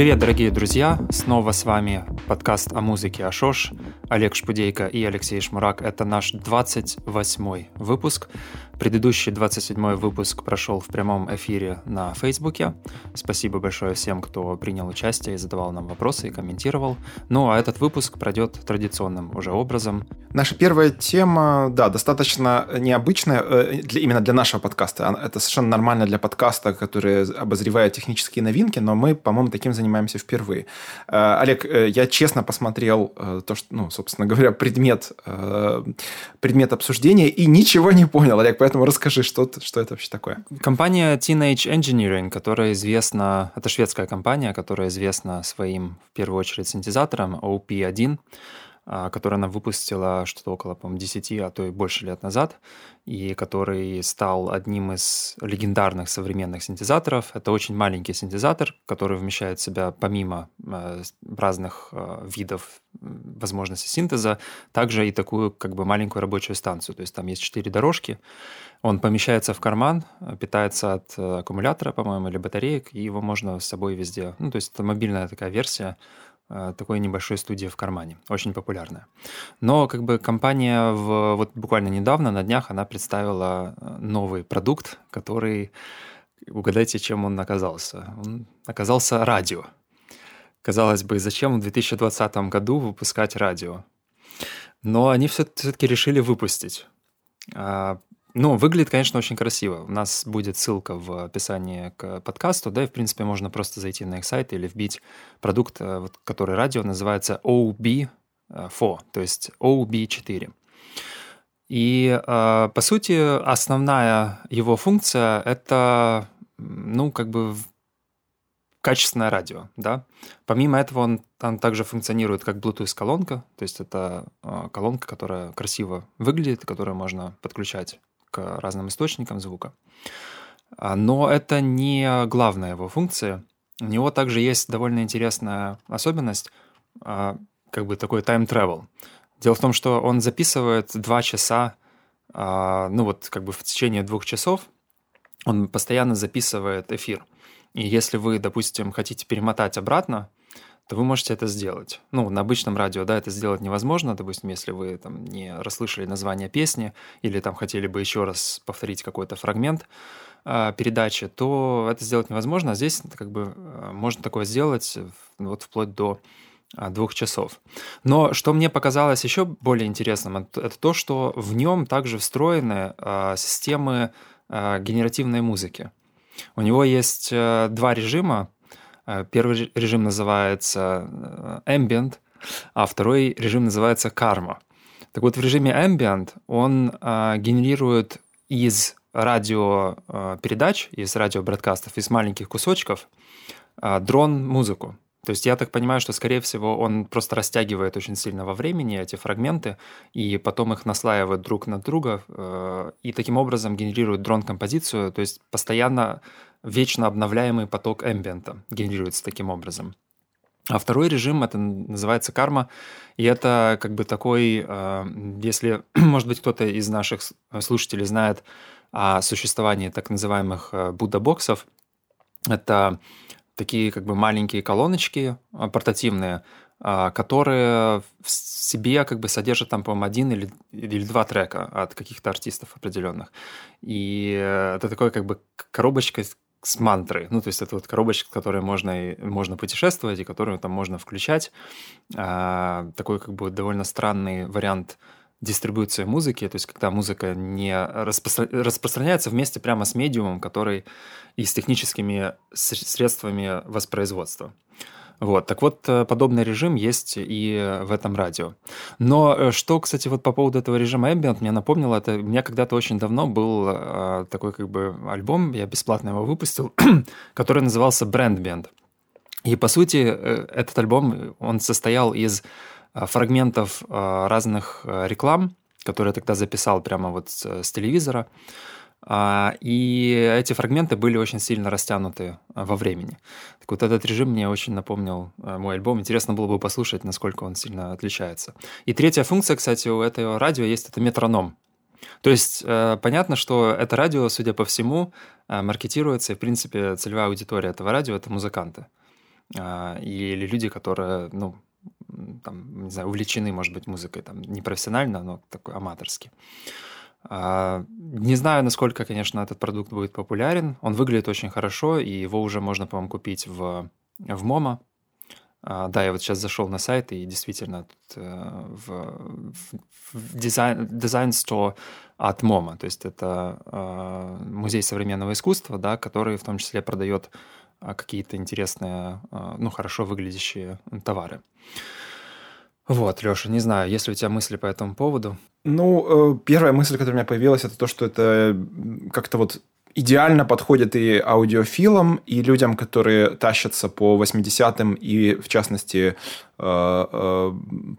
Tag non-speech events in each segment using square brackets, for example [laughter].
Привет, дорогие друзья! Снова с вами подкаст о музыке Ашош. Олег Шпудейко и Алексей Шмурак. Это наш 28 выпуск. Предыдущий 27 выпуск прошел в прямом эфире на Фейсбуке. Спасибо большое всем, кто принял участие и задавал нам вопросы и комментировал. Ну а этот выпуск пройдет традиционным уже образом. Наша первая тема, да, достаточно необычная э, для, именно для нашего подкаста. Это совершенно нормально для подкаста, который обозревает технические новинки, но мы, по-моему, таким занимаемся впервые. Э, Олег, э, я честно посмотрел то, что, ну, собственно говоря, предмет, предмет обсуждения и ничего не понял, Олег, Поэтому расскажи, что, что это вообще такое. Компания Teenage Engineering, которая известна, это шведская компания, которая известна своим, в первую очередь, синтезатором OP1, а, который она выпустила что-то около, по-моему, 10, а то и больше лет назад, и который стал одним из легендарных современных синтезаторов. Это очень маленький синтезатор, который вмещает в себя, помимо э, разных э, видов возможностей синтеза, также и такую как бы маленькую рабочую станцию. То есть там есть четыре дорожки, он помещается в карман, питается от э, аккумулятора, по-моему, или батареек, и его можно с собой везде. Ну, то есть это мобильная такая версия Э, такой небольшой студии в кармане, очень популярная. Но как бы компания в, вот буквально недавно, на днях, она представила э, новый продукт, который, угадайте, чем он оказался? Он оказался радио. Казалось бы, зачем в 2020 году выпускать радио? Но они все-таки решили выпустить. Ну, выглядит, конечно, очень красиво. У нас будет ссылка в описании к подкасту, да, и, в принципе, можно просто зайти на их сайт или вбить продукт, э, который радио называется OB4, то есть OB4. И, э, по сути, основная его функция – это, ну, как бы качественное радио, да. Помимо этого он там также функционирует как Bluetooth-колонка, то есть это э, колонка, которая красиво выглядит, которую можно подключать к разным источникам звука. А, но это не главная его функция. У него также есть довольно интересная особенность, а, как бы такой time travel. Дело в том, что он записывает два часа, а, ну вот как бы в течение двух часов он постоянно записывает эфир. И если вы, допустим, хотите перемотать обратно, то вы можете это сделать. Ну, на обычном радио, да, это сделать невозможно. Допустим, если вы там не расслышали название песни или там хотели бы еще раз повторить какой-то фрагмент э, передачи, то это сделать невозможно. А здесь как бы э, можно такое сделать вот вплоть до э, двух часов. Но что мне показалось еще более интересным, это, то, что в нем также встроены э, системы э, генеративной музыки. У него есть э, два режима первый режим называется э, Ambient, а второй режим называется Karma. Так вот, в режиме Ambient он э, генерирует из радиопередач, из радиобродкастов, из маленьких кусочков дрон-музыку. То есть я так понимаю, что, скорее всего, он просто растягивает очень сильно во времени эти фрагменты, и потом их наслаивает друг на друга, и таким образом генерирует дрон-композицию, то есть постоянно вечно обновляемый поток эмбиента генерируется таким образом. А второй режим, это называется карма, и это как бы такой, э, если, [clears throat] может быть, кто-то из наших слушателей знает о существовании так называемых э, Будда-боксов, это такие как бы маленькие колоночки э, портативные, которые в себе как бы содержат там, по-моему, один или, или два трека от каких-то артистов определенных. И это такой как бы коробочка, с мантры. Ну, то есть это вот коробочка, в которой можно, можно путешествовать и которую там можно включать. А, такой как бы довольно странный вариант дистрибуции музыки, то есть когда музыка не распро... распространяется вместе прямо с медиумом, который и с техническими средствами воспроизводства. Вот, так вот, э, подобный режим есть и в этом радио. Но э, что, кстати, вот по поводу этого режима Ambient, мне напомнило, это у меня когда-то очень давно был э, такой как бы альбом, я бесплатно его выпустил, [clears throat] который назывался Brand Band. И, по сути, этот альбом, он состоял из фрагментов разных реклам, которые я тогда записал прямо вот с телевизора. А, и эти фрагменты были очень сильно растянуты во времени. Так вот этот режим мне очень напомнил а, мой альбом. Интересно было бы послушать, насколько он сильно отличается. И третья функция, кстати, у этого радио есть это метроном. То есть э, понятно, что это радио, судя по всему, маркетируется, и, в принципе, целевая аудитория этого радио – это музыканты. или люди, которые, ну, там, не знаю, увлечены, может быть, музыкой, там, не профессионально, но такой аматорски. Не знаю, насколько, конечно, этот продукт будет популярен. Он выглядит очень хорошо, и его уже можно, по-моему, купить в, в MoMA. А, да, я вот сейчас зашел на сайт, и действительно тут э, в, в design, design store от MoMA, то есть это э, музей современного искусства, да, который в том числе продает а, какие-то интересные, э, ну, хорошо выглядящие товары. Вот, Леша, не знаю, есть ли у тебя мысли по этому поводу? Ну, первая мысль, которая у меня появилась, это то, что это как-то вот идеально подходит и аудиофилам, и людям, которые тащатся по 80-м, и, в частности, э, э,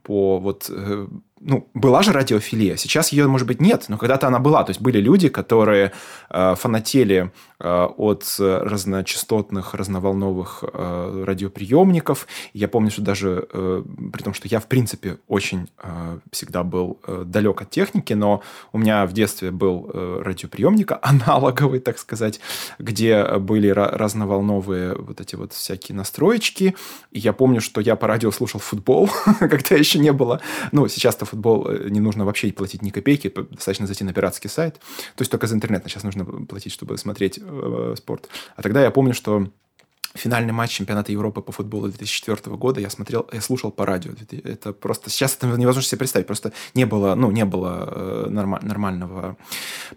по вот э, ну, была же радиофилия. Сейчас ее, может быть, нет, но когда-то она была. То есть были люди, которые э, фанатели э, от разночастотных, разноволновых э, радиоприемников. Я помню, что даже э, при том, что я, в принципе, очень э, всегда был э, далек от техники, но у меня в детстве был э, радиоприемник [laughs] аналоговый, так сказать, где были разноволновые вот эти вот всякие настроечки. И я помню, что я по радио слушал футбол, [laughs] когда еще не было. Ну, сейчас-то футбол э, не нужно вообще платить ни копейки, достаточно зайти на пиратский сайт. То есть только за интернет сейчас нужно платить, чтобы смотреть э, спорт. А тогда я помню, что финальный матч чемпионата Европы по футболу 2004 года я смотрел, я слушал по радио. Это просто сейчас это невозможно себе представить. Просто не было, ну, не было э, норма- нормального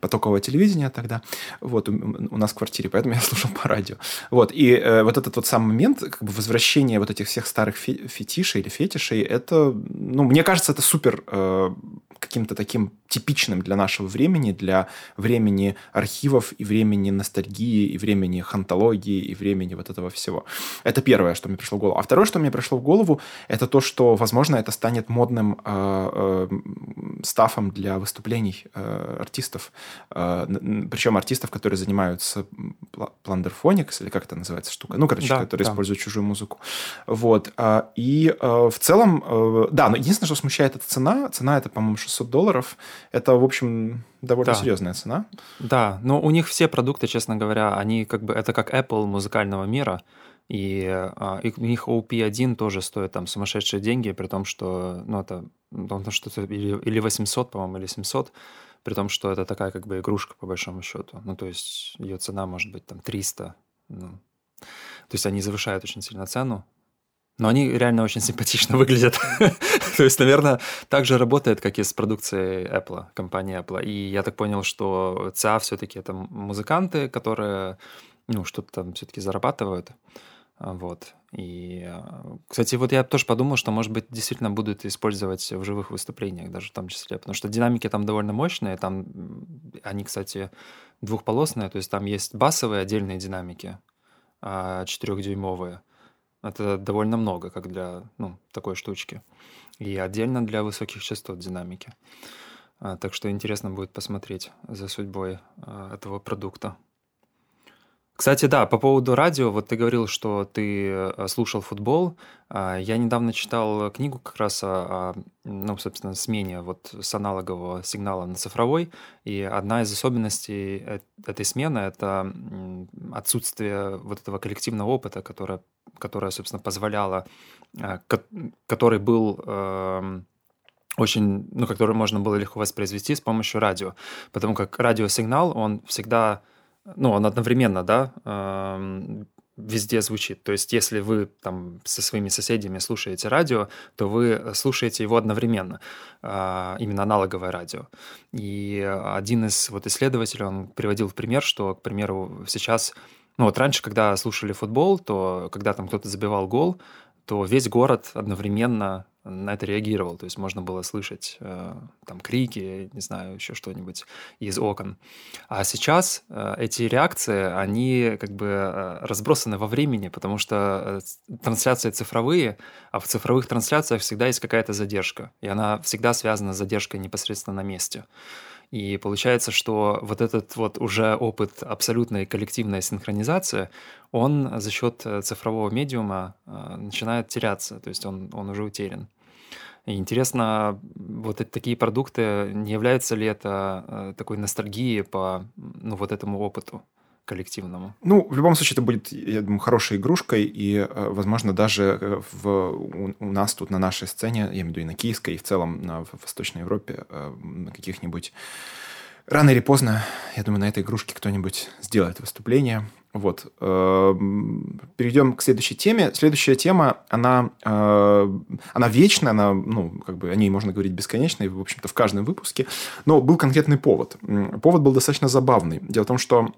потокового телевидения тогда. Вот у, у нас в квартире, поэтому [laughs] я слушал по радио. Вот и э, вот этот вот сам момент, как бы возвращение вот этих всех старых фе- фетишей или фетишей, это, ну, мне кажется, это супер э, каким-то таким типичным для нашего времени, для времени архивов и времени ностальгии, и времени хантологии, и времени вот этого всего. Это первое, что мне пришло в голову. А второе, что мне пришло в голову, это то, что, возможно, это станет модным э, э, стафом для выступлений э, артистов. Э, причем артистов, которые занимаются пландерфоникс, или как это называется штука? Ну, короче, да, которые да. используют чужую музыку. Вот. А, и э, в целом, э, да, но единственное, что смущает, это цена. Цена это, по-моему, 600 долларов. Это, в общем, довольно да. серьезная цена. Да, но у них все продукты, честно говоря, они как бы это как Apple музыкального мира. И, а, и у них OP1 тоже стоит там сумасшедшие деньги, при том, что, ну, это, ну, что-то или, или 800, по-моему, или 700, при том, что это такая как бы игрушка, по большому счету. Ну, то есть ее цена может быть там 300. Ну. То есть они завышают очень сильно цену, но они реально очень симпатично [laughs] выглядят. [laughs] То есть, наверное, так же работает, как и с продукцией Apple, компании Apple. И я так понял, что ЦА все-таки это музыканты, которые ну, что-то там все-таки зарабатывают. А, вот. И, кстати, вот я тоже подумал, что, может быть, действительно будут использовать в живых выступлениях даже в том числе, потому что динамики там довольно мощные, там они, кстати, двухполосные, то есть там есть басовые отдельные динамики, а, четырехдюймовые, это довольно много, как для ну, такой штучки. И отдельно для высоких частот динамики. А, так что интересно будет посмотреть за судьбой а, этого продукта. Кстати, да, по поводу радио, вот ты говорил, что ты э, слушал футбол. А, я недавно читал книгу как раз о, ну, собственно, смене вот с аналогового сигнала на цифровой. И одна из особенностей этой смены — это отсутствие вот этого коллективного опыта, которое, которое собственно, позволяло, э, который был эм, очень, ну, который можно было легко воспроизвести с помощью радио. Потому как радиосигнал, он всегда ну, он одновременно, да, везде звучит. То есть, если вы там со своими соседями слушаете радио, то вы слушаете его одновременно, а, именно аналоговое радио. И один из вот исследователей, он приводил в пример, что, к примеру, сейчас, ну вот раньше, когда слушали футбол, то когда там кто-то забивал гол, то весь город одновременно на это реагировал. То есть можно было слышать э, там крики, не знаю, еще что-нибудь из окон. А сейчас э, эти реакции, они как бы э, разбросаны во времени, потому что э, трансляции цифровые, а в цифровых трансляциях всегда есть какая-то задержка. И она всегда связана с задержкой непосредственно на месте. И получается, что вот этот вот уже опыт абсолютной коллективной синхронизации, он за счет э, цифрового медиума э, начинает теряться, то есть он, он уже утерян. И интересно, вот это, такие продукты, не являются ли это э, такой ностальгией по ну, вот этому опыту? Коллективному. Ну, в любом случае, это будет, я думаю, хорошей игрушкой, и, э, возможно, даже э, в, у, у нас тут на нашей сцене, я имею в виду и на Киевской, и в целом на, в Восточной Европе, э, на каких-нибудь рано или поздно, я думаю, на этой игрушке кто-нибудь сделает выступление, вот. Эм, Перейдем к следующей теме. Следующая тема, она, э, она вечная, она, ну, как бы о ней можно говорить бесконечно, и, в общем-то, в каждом выпуске. Но был конкретный повод. Повод был достаточно забавный. Дело в том, что,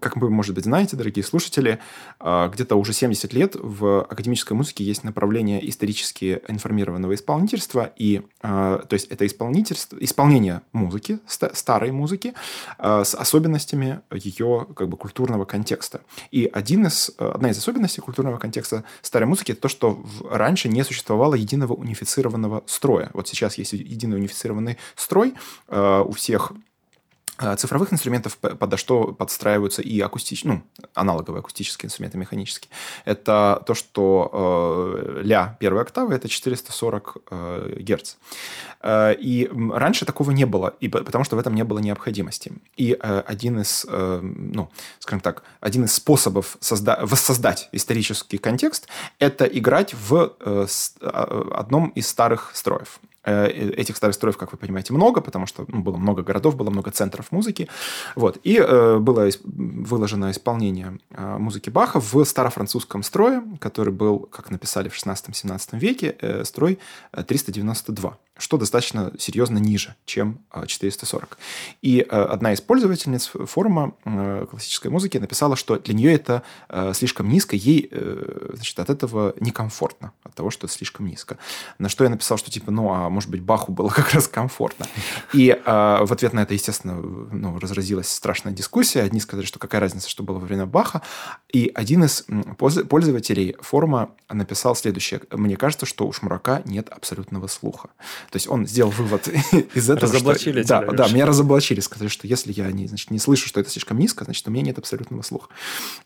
как вы, может быть, знаете, дорогие слушатели, э, где-то уже 70 лет в академической музыке есть направление исторически информированного исполнительства, и, э, то есть, это исполнительство, исполнение музыки, старой музыки, с особенностями ее, как бы, культурного контекста. И один из, э, одна из особенностей культурного контекста старой музыки – это то, что раньше не существовало единого унифицированного строя. Вот сейчас есть единый унифицированный строй э, у всех цифровых инструментов, подо что подстраиваются и акустические, ну, аналоговые акустические инструменты механические. Это то, что э, ля первой октавы – это 440 э, герц. Э, и раньше такого не было, и, потому что в этом не было необходимости. И э, один из, э, ну, скажем так, один из способов созда- воссоздать исторический контекст – это играть в э, с, э, одном из старых строев. Э, этих старых строев, как вы понимаете, много, потому что ну, было много городов, было много центров музыки. Вот. И э, было выложено исполнение э, музыки Баха в старофранцузском строе, который был, как написали в 16-17 веке, э, строй 392 что достаточно серьезно ниже, чем 440. И одна из пользовательниц форума классической музыки написала, что для нее это слишком низко, ей значит, от этого некомфортно, от того, что слишком низко. На что я написал, что типа, ну, а может быть, Баху было [laughs] как раз комфортно. И э, в ответ на это, естественно, ну, разразилась страшная дискуссия. Одни сказали, что какая разница, что было во время Баха. И один из пользователей форума написал следующее. Мне кажется, что у Шмурака нет абсолютного слуха. То есть он сделал вывод [laughs] из этого. Разоблачили что, Да, да, меня разоблачили. Сказали, что если я не, значит, не слышу, что это слишком низко, значит, у меня нет абсолютного слуха.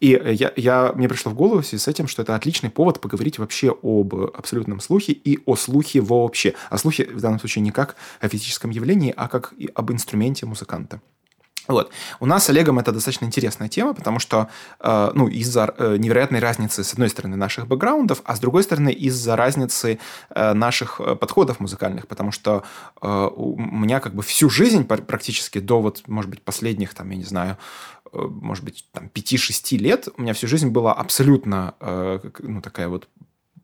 И я, я, мне пришло в голову в связи с этим, что это отличный повод поговорить вообще об абсолютном слухе и о слухе вообще. О слухе слухе в данном случае не как о физическом явлении, а как об инструменте музыканта. Вот. У нас с Олегом это достаточно интересная тема, потому что э, ну, из-за э, невероятной разницы, с одной стороны, наших бэкграундов, а с другой стороны, из-за разницы э, наших э, подходов музыкальных, потому что э, у меня как бы всю жизнь практически до вот, может быть, последних, там, я не знаю, э, может быть, там, 5-6 лет, у меня всю жизнь была абсолютно, ну, такая вот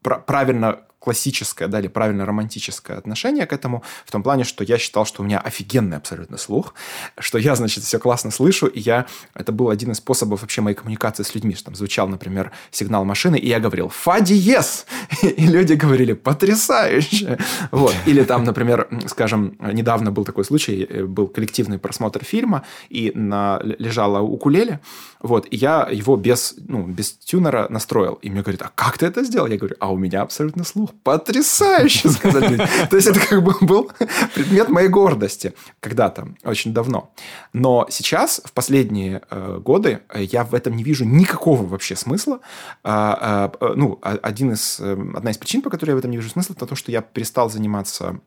правильно классическое, да, или правильно романтическое отношение к этому, в том плане, что я считал, что у меня офигенный абсолютно слух, что я, значит, все классно слышу, и я... Это был один из способов вообще моей коммуникации с людьми, что там звучал, например, сигнал машины, и я говорил «фа диез», [laughs] и люди говорили «потрясающе». Вот. Или там, например, скажем, недавно был такой случай, э, был коллективный просмотр фильма, и на... лежала укулеле, вот, и я его без, ну, без тюнера настроил, и мне говорят, а как ты это сделал? Я говорю, а у меня абсолютно слух потрясающе, [laughs] люди. То есть, это как бы был предмет моей гордости когда-то, очень давно. Но сейчас, в последние э, годы, я в этом не вижу никакого вообще смысла. А, а, ну, один из, э, одна из причин, по которой я в этом не вижу смысла, это то, что я перестал заниматься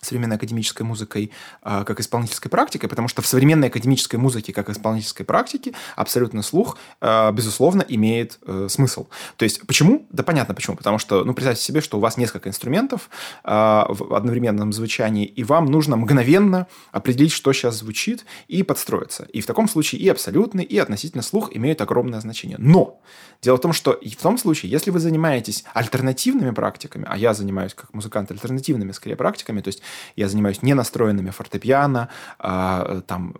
современной академической музыкой э, как исполнительской практикой, потому что в современной академической музыке как исполнительской практике абсолютно слух, э, безусловно, имеет э, смысл. То есть почему? Да понятно почему. Потому что, ну, представьте себе, что у вас несколько инструментов э, в одновременном звучании, и вам нужно мгновенно определить, что сейчас звучит, и подстроиться. И в таком случае и абсолютный, и относительно слух имеют огромное значение. Но дело в том, что и в том случае, если вы занимаетесь альтернативными практиками, а я занимаюсь как музыкант альтернативными скорее практиками, то есть я занимаюсь не настроенными фортепиано, а, там,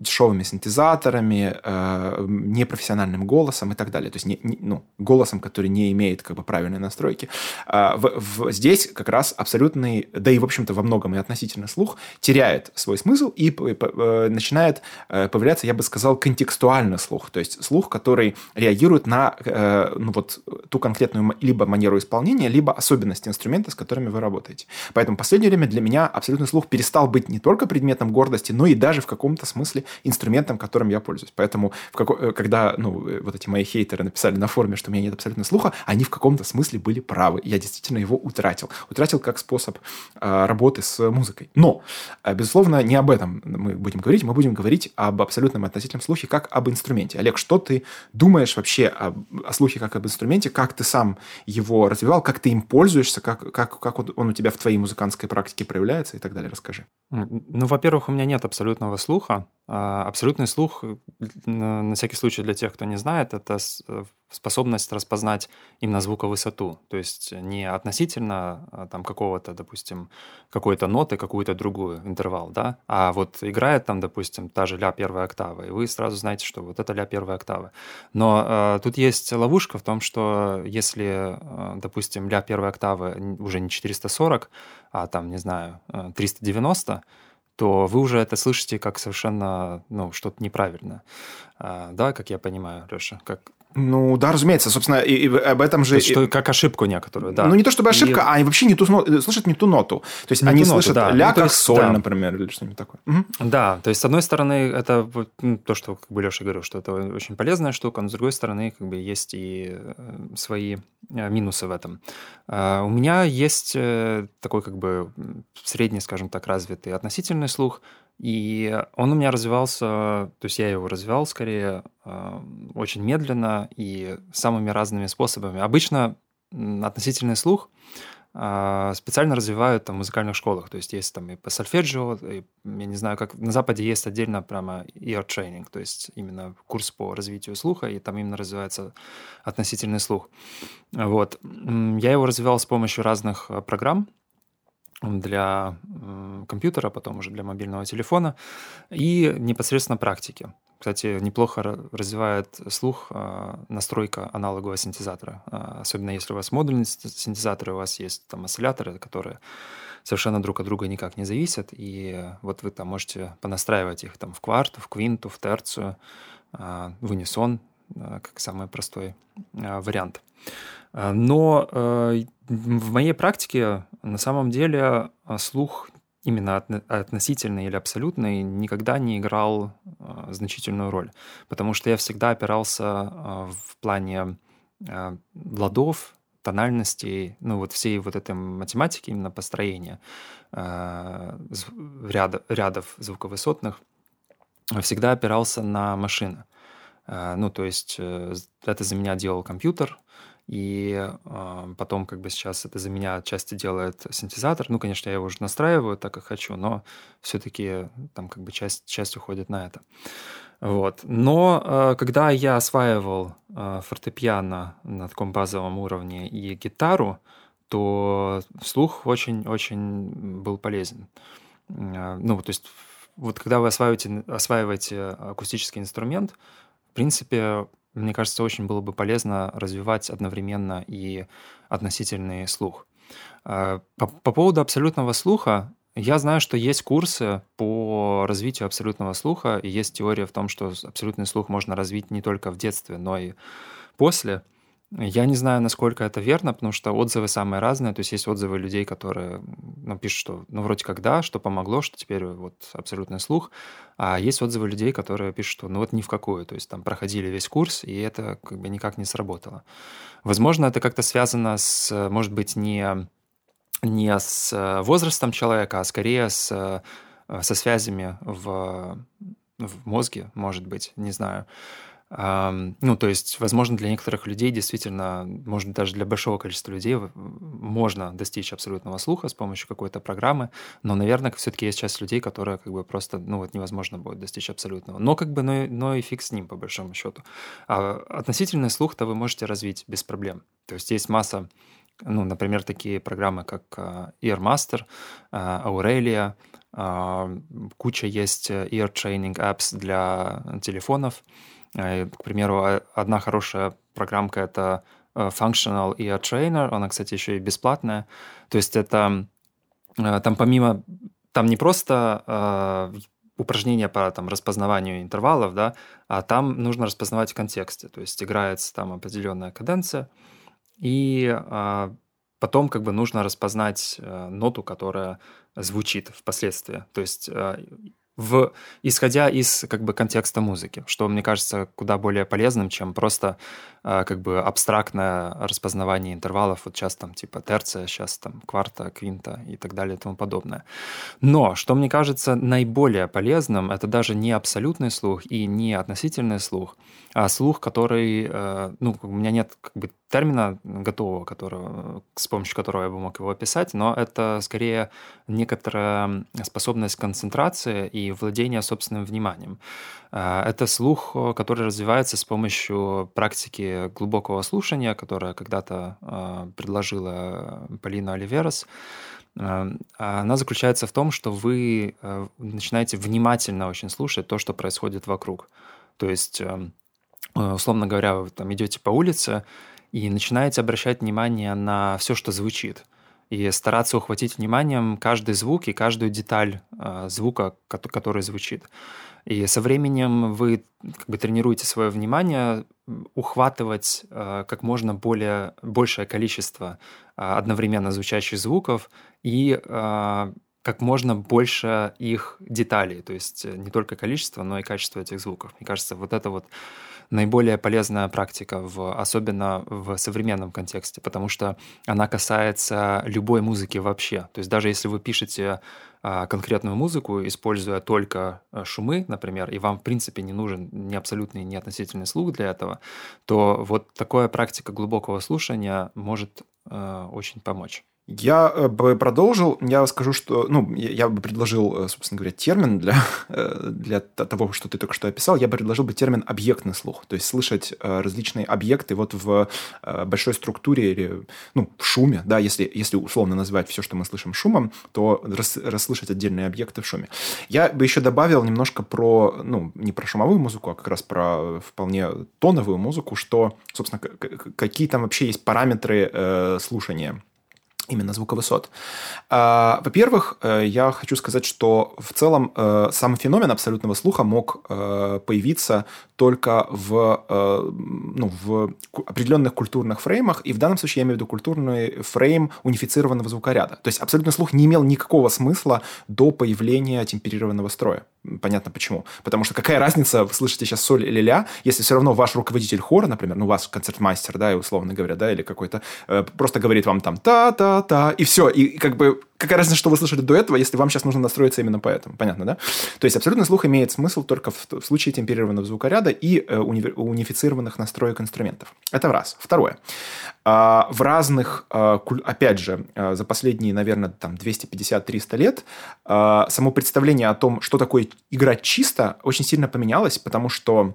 дешевыми синтезаторами, а, непрофессиональным голосом и так далее. То есть не, не, ну, голосом, который не имеет как бы правильной настройки. А, в, в, здесь как раз абсолютный, да и, в общем-то, во многом и относительно слух, теряет свой смысл и э, начинает э, появляться, я бы сказал, контекстуально слух. То есть слух, который реагирует на э, ну, вот, ту конкретную либо манеру исполнения, либо особенности инструмента, с которыми вы работаете. Поэтому в последнее время для меня меня абсолютный слух перестал быть не только предметом гордости, но и даже в каком-то смысле инструментом, которым я пользуюсь. Поэтому, в како... когда ну, вот эти мои хейтеры написали на форуме, что у меня нет абсолютного слуха, они в каком-то смысле были правы. Я действительно его утратил. Утратил как способ э, работы с музыкой. Но, э, безусловно, не об этом мы будем говорить. Мы будем говорить об абсолютном относительном слухе как об инструменте. Олег, что ты думаешь вообще о, о слухе как об инструменте? Как ты сам его развивал? Как ты им пользуешься? Как, как, как он у тебя в твоей музыкантской практике проявляется и так далее? Расскажи. Ну, во-первых, у меня нет абсолютного слуха. А, абсолютный слух, на всякий случай для тех, кто не знает, это э, способность распознать именно звуковысоту. То есть не относительно а, там какого-то, допустим, какой-то ноты, какую-то другую интервал, да, а вот играет там, допустим, та же ля первая октава, и вы сразу знаете, что вот это ля первая октава. Но э, тут есть ловушка в том, что если, э, допустим, ля первая октава уже не 440, а там, не знаю, 390, то вы уже это слышите как совершенно, ну, что-то неправильно. А, да, как я понимаю, Леша, как, ну, да, разумеется. Собственно, и, и об этом же... То есть, что, как ошибку некоторую, да. Ну, не то чтобы ошибка, и... а они вообще не ту, слышат не ту ноту. То есть, не они слышат ноту, да. ля ну, как есть, соль, да. например, или что-нибудь такое. Угу. Да, то есть, с одной стороны, это ну, то, что как бы Леша говорил, что это очень полезная штука, но с другой стороны, как бы есть и э, свои э, минусы в этом. А, у меня есть э, такой как бы средний, скажем так, развитый относительный слух – и он у меня развивался, то есть я его развивал скорее э, очень медленно и самыми разными способами. Обычно относительный слух э, специально развивают там, в музыкальных школах. То есть есть там и по сольфеджио, и, я не знаю, как на Западе есть отдельно прямо ear training, то есть именно курс по развитию слуха, и там именно развивается относительный слух. Вот. Я его развивал с помощью разных э, программ, для компьютера, потом уже для мобильного телефона и непосредственно практики. Кстати, неплохо развивает слух а, настройка аналогового синтезатора, а, особенно если у вас модульный синтезатор, у вас есть там осцилляторы, которые совершенно друг от друга никак не зависят, и вот вы там можете понастраивать их там в кварту, в квинту, в терцию, а, в унисон, как самый простой вариант. Но э, в моей практике на самом деле а, слух именно относительный или абсолютный никогда не играл а, значительную роль, потому что я всегда опирался а, в плане ладов, тональностей, ну вот всей вот этой математики, именно построения ряда, рядов звуковысотных, всегда опирался на машины. Ну, то есть э, это за меня делал компьютер, и э, потом как бы сейчас это за меня отчасти делает синтезатор. Ну, конечно, я его уже настраиваю так, как хочу, но все-таки там как бы часть, часть уходит на это. Вот. Но э, когда я осваивал фортепиано на таком базовом уровне и гитару, то слух очень-очень был полезен. Ну, то есть вот когда вы осваиваете, осваиваете акустический инструмент, принципе, мне кажется, очень было бы полезно развивать одновременно и относительный слух. А, по, по поводу абсолютного слуха, я знаю, что есть курсы по развитию абсолютного слуха, и есть теория в том, что абсолютный слух можно развить не только в детстве, но и после – я не знаю, насколько это верно, потому что отзывы самые разные. То есть есть отзывы людей, которые ну, пишут, что ну вроде как да, что помогло, что теперь вот абсолютный слух. А есть отзывы людей, которые пишут, что ну вот ни в какую. То есть там проходили весь курс, и это как бы никак не сработало. Возможно, это как-то связано с, может быть, не, не с возрастом человека, а скорее с, со связями в, в мозге, может быть, не знаю. Ну, то есть, возможно, для некоторых людей действительно, может, даже для большого количества людей можно достичь абсолютного слуха с помощью какой-то программы, но, наверное, все-таки есть часть людей, которые как бы просто, ну, вот невозможно будет достичь абсолютного. Но как бы, но, но и фиг с ним, по большому счету. А относительный слух-то вы можете развить без проблем. То есть есть масса ну, например, такие программы, как а, Earmaster, а, Aurelia, а, куча есть э, ear training apps для телефонов, к примеру, одна хорошая программка — это э, Functional Ear Trainer, она, кстати, еще и бесплатная. То есть это э, там помимо, там не просто упражнения по там, распознаванию интервалов, да, а там нужно распознавать в контексте. То есть играется там определенная каденция, и потом как бы нужно распознать э, ноту, которая звучит впоследствии. То есть э, в, исходя из как бы контекста музыки, что мне кажется куда более полезным, чем просто э, как бы абстрактное распознавание интервалов, вот сейчас там типа терция, сейчас там кварта, квинта и так далее и тому подобное. Но что мне кажется наиболее полезным, это даже не абсолютный слух и не относительный слух, а слух, который, э, ну, у меня нет как бы термина готового, которого, с помощью которого я бы мог его описать, но это скорее некоторая способность концентрации и владения собственным вниманием. Э, это слух, который развивается с помощью практики глубокого слушания, которая когда-то э, предложила Полина Оливерас. Она заключается в том, что вы начинаете внимательно очень слушать то, что происходит вокруг. То есть эм, Э, условно говоря, вы там идете по улице и начинаете обращать внимание на все, что звучит, и стараться ухватить вниманием каждый звук и каждую деталь э, звука, который звучит. И со временем вы как бы тренируете свое внимание ухватывать э, как можно более большее количество э, одновременно звучащих звуков и как можно больше их деталей, то есть э, не только количество, но и качество этих звуков. Мне кажется, вот это вот наиболее полезная практика, в, особенно в современном контексте, потому что она касается любой музыки вообще. То есть даже если вы пишете а, конкретную музыку, используя только а, шумы, например, и вам, в принципе, не нужен ни абсолютный, ни относительный слух для этого, то вот такая практика глубокого слушания может э, очень помочь. Я э, бы продолжил, я скажу, что, ну, я бы предложил, э, собственно говоря, термин для, [laughs] э, для того, что ты только что описал, я бы предложил бы термин объектный слух, то есть слышать различные объекты вот в большой структуре или, ну, в шуме, да, если, если условно называть все, что мы слышим шумом, то рас, расслышать отдельные объекты в шуме. Я бы еще добавил немножко про, ну, не про шумовую музыку, а как раз про вполне тоновую музыку, что, собственно, какие там вообще есть параметры э, слушания именно звуковысот. А, во-первых, э, я хочу сказать, что в целом э, сам феномен абсолютного слуха мог э, появиться только в, ну, в определенных культурных фреймах, и в данном случае я имею в виду культурный фрейм унифицированного звукоряда. То есть абсолютный слух не имел никакого смысла до появления темперированного строя. Понятно почему. Потому что какая разница, вы слышите сейчас соль или ля, если все равно ваш руководитель хора, например, ну, ваш концертмастер, да, и условно говоря, да, или какой-то, просто говорит вам там та-та-та, и все. И, и как бы какая разница, что вы слышали до этого, если вам сейчас нужно настроиться именно по этому. Понятно, да? То есть абсолютный слух имеет смысл только в, в случае темперированного звукоряда и э, уни, унифицированных настроек инструментов. Это раз. Второе. Э, в разных, э, опять же, э, за последние, наверное, там 250-300 лет э, само представление о том, что такое играть чисто, очень сильно поменялось, потому что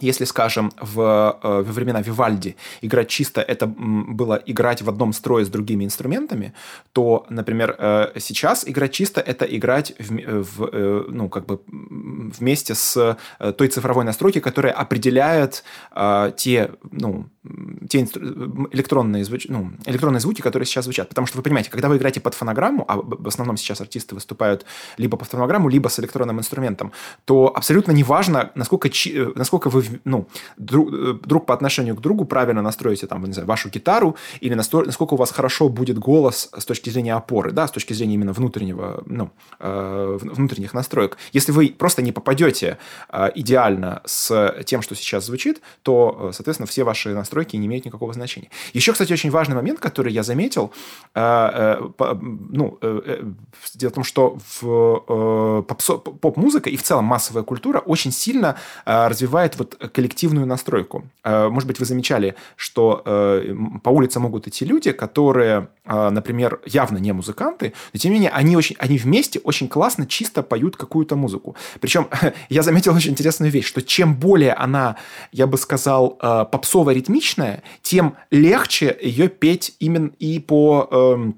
если, скажем, в, э, во времена Вивальди играть чисто это было играть в одном строе с другими инструментами, то, например, э, сейчас играть чисто это играть в, в, э, ну, как бы вместе с той цифровой настройкой, которая определяет те, ну, те электронные, звуч... ну, электронные звуки, которые сейчас звучат. Потому что вы понимаете, когда вы играете под фонограмму, а в основном сейчас артисты выступают либо под фонограмму, либо с электронным инструментом, то абсолютно неважно, насколько, насколько вы ну, друг, э, друг по отношению к другу правильно настроите там, не знаю, вашу гитару, или насколько у вас хорошо будет голос с точки зрения опоры, да, с точки зрения именно внутреннего, ну, э, внутренних настроек. Если вы просто не попадете э, идеально с тем, что сейчас звучит, то, соответственно, все ваши настройки не имеют никакого значения. Еще, кстати, очень важный момент, который я заметил, ну, дело в том, что в поп-музыка и в целом массовая культура очень сильно развивает вот коллективную настройку. Э, может быть, вы замечали, что э, по улице могут идти люди, которые, э, например, явно не музыканты, но тем не менее они, очень, они вместе очень классно, чисто поют какую-то музыку. Причем [laughs] я заметил очень интересную вещь, что чем более она, я бы сказал, попсово-ритмичная, тем легче ее петь именно и по эм,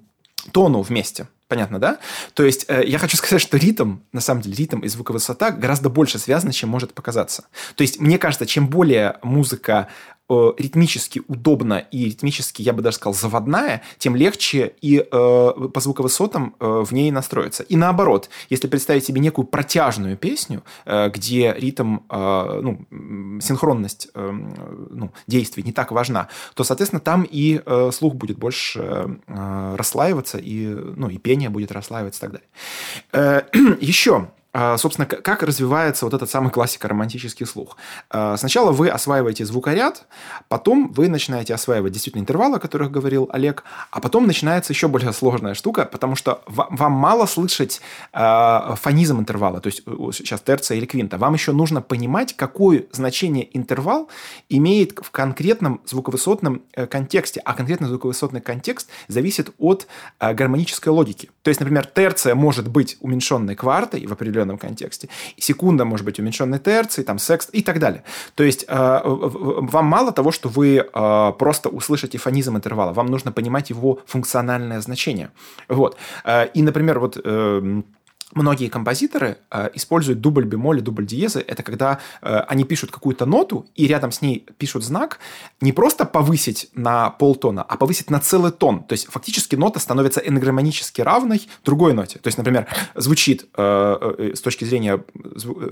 тону вместе. Понятно, да? То есть э, я хочу [laughs] сказать, что ритм, на самом деле, ритм и звуковысота гораздо больше связаны, чем может показаться. То есть мне кажется, чем более музыка э, ритмически удобна и ритмически, я бы даже сказал, заводная, тем легче и э, по звуковысотам э, в ней настроиться. И наоборот, если представить себе некую протяжную песню, э, где ритм, э, ну, синхронность э, ну, действий не так важна, то, соответственно, там и э, слух будет больше э, расслаиваться, и, ну, и пение будет расслаиваться и так далее. Э, [clears throat] еще собственно, как развивается вот этот самый классика романтический слух. А, сначала вы осваиваете звукоряд, потом вы начинаете осваивать действительно интервалы, о которых говорил Олег, а потом начинается еще более сложная штука, потому что вам мало слышать а, фонизм интервала, то есть сейчас терция или квинта. Вам еще нужно понимать, какое значение интервал имеет в конкретном звуковысотном э, контексте, а конкретно звуковысотный контекст зависит от гармонической логики. То есть, например, терция может быть уменьшенной квартой в определенном определенном контексте. Секунда может быть уменьшенной терцией, там, секст и так далее. То есть э, вам мало того, что вы э, просто услышите фонизм интервала, вам нужно понимать его функциональное значение. Вот. Э, и, например, вот Многие композиторы э, используют дубль бемоля, дубль диезы. Это когда э, они пишут какую-то ноту и рядом с ней пишут знак не просто повысить на полтона, а повысить на целый тон. То есть фактически нота становится энергромонически равной другой ноте. То есть, например, звучит э, э, с точки зрения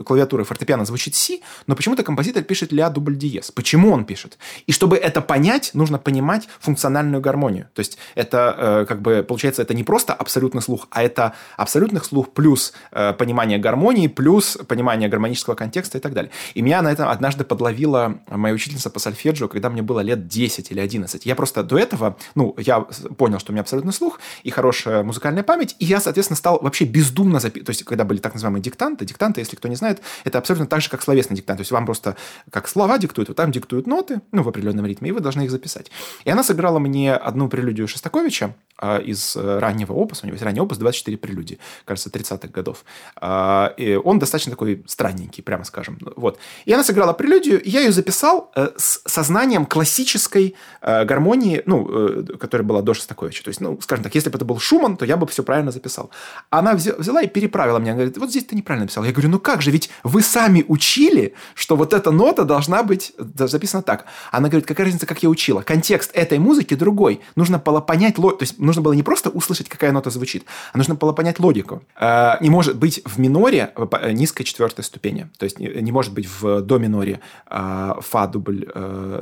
клавиатуры фортепиано звучит си, но почему-то композитор пишет ля дубль диез. Почему он пишет? И чтобы это понять, нужно понимать функциональную гармонию. То есть это э, как бы получается это не просто абсолютный слух, а это абсолютный слух плюс плюс э, понимание гармонии, плюс понимание гармонического контекста и так далее. И меня на этом однажды подловила моя учительница по сольфеджио, когда мне было лет 10 или 11. Я просто до этого, ну, я понял, что у меня абсолютно слух и хорошая музыкальная память, и я, соответственно, стал вообще бездумно записывать. То есть, когда были так называемые диктанты, диктанты, если кто не знает, это абсолютно так же, как словесный диктант. То есть, вам просто как слова диктуют, вот там диктуют ноты, ну, в определенном ритме, и вы должны их записать. И она сыграла мне одну прелюдию Шостаковича э, из э, раннего опуса, у него есть ранний опус, 24 прелюдии, кажется, 30 30-х годов. А, и он достаточно такой странненький, прямо скажем. Вот. И она сыграла прелюдию, и я ее записал э, с сознанием классической э, гармонии, ну, э, которая была до Шостаковича. То есть, ну, скажем так, если бы это был Шуман, то я бы все правильно записал. Она взяла и переправила меня. Она говорит, вот здесь ты неправильно написал. Я говорю, ну как же, ведь вы сами учили, что вот эта нота должна быть записана так. Она говорит, какая разница, как я учила? Контекст этой музыки другой. Нужно было понять, то есть нужно было не просто услышать, какая нота звучит, а нужно было понять логику. Э, не может быть в миноре э, э, низкой четвертой ступени. То есть не может быть в до миноре фа дубль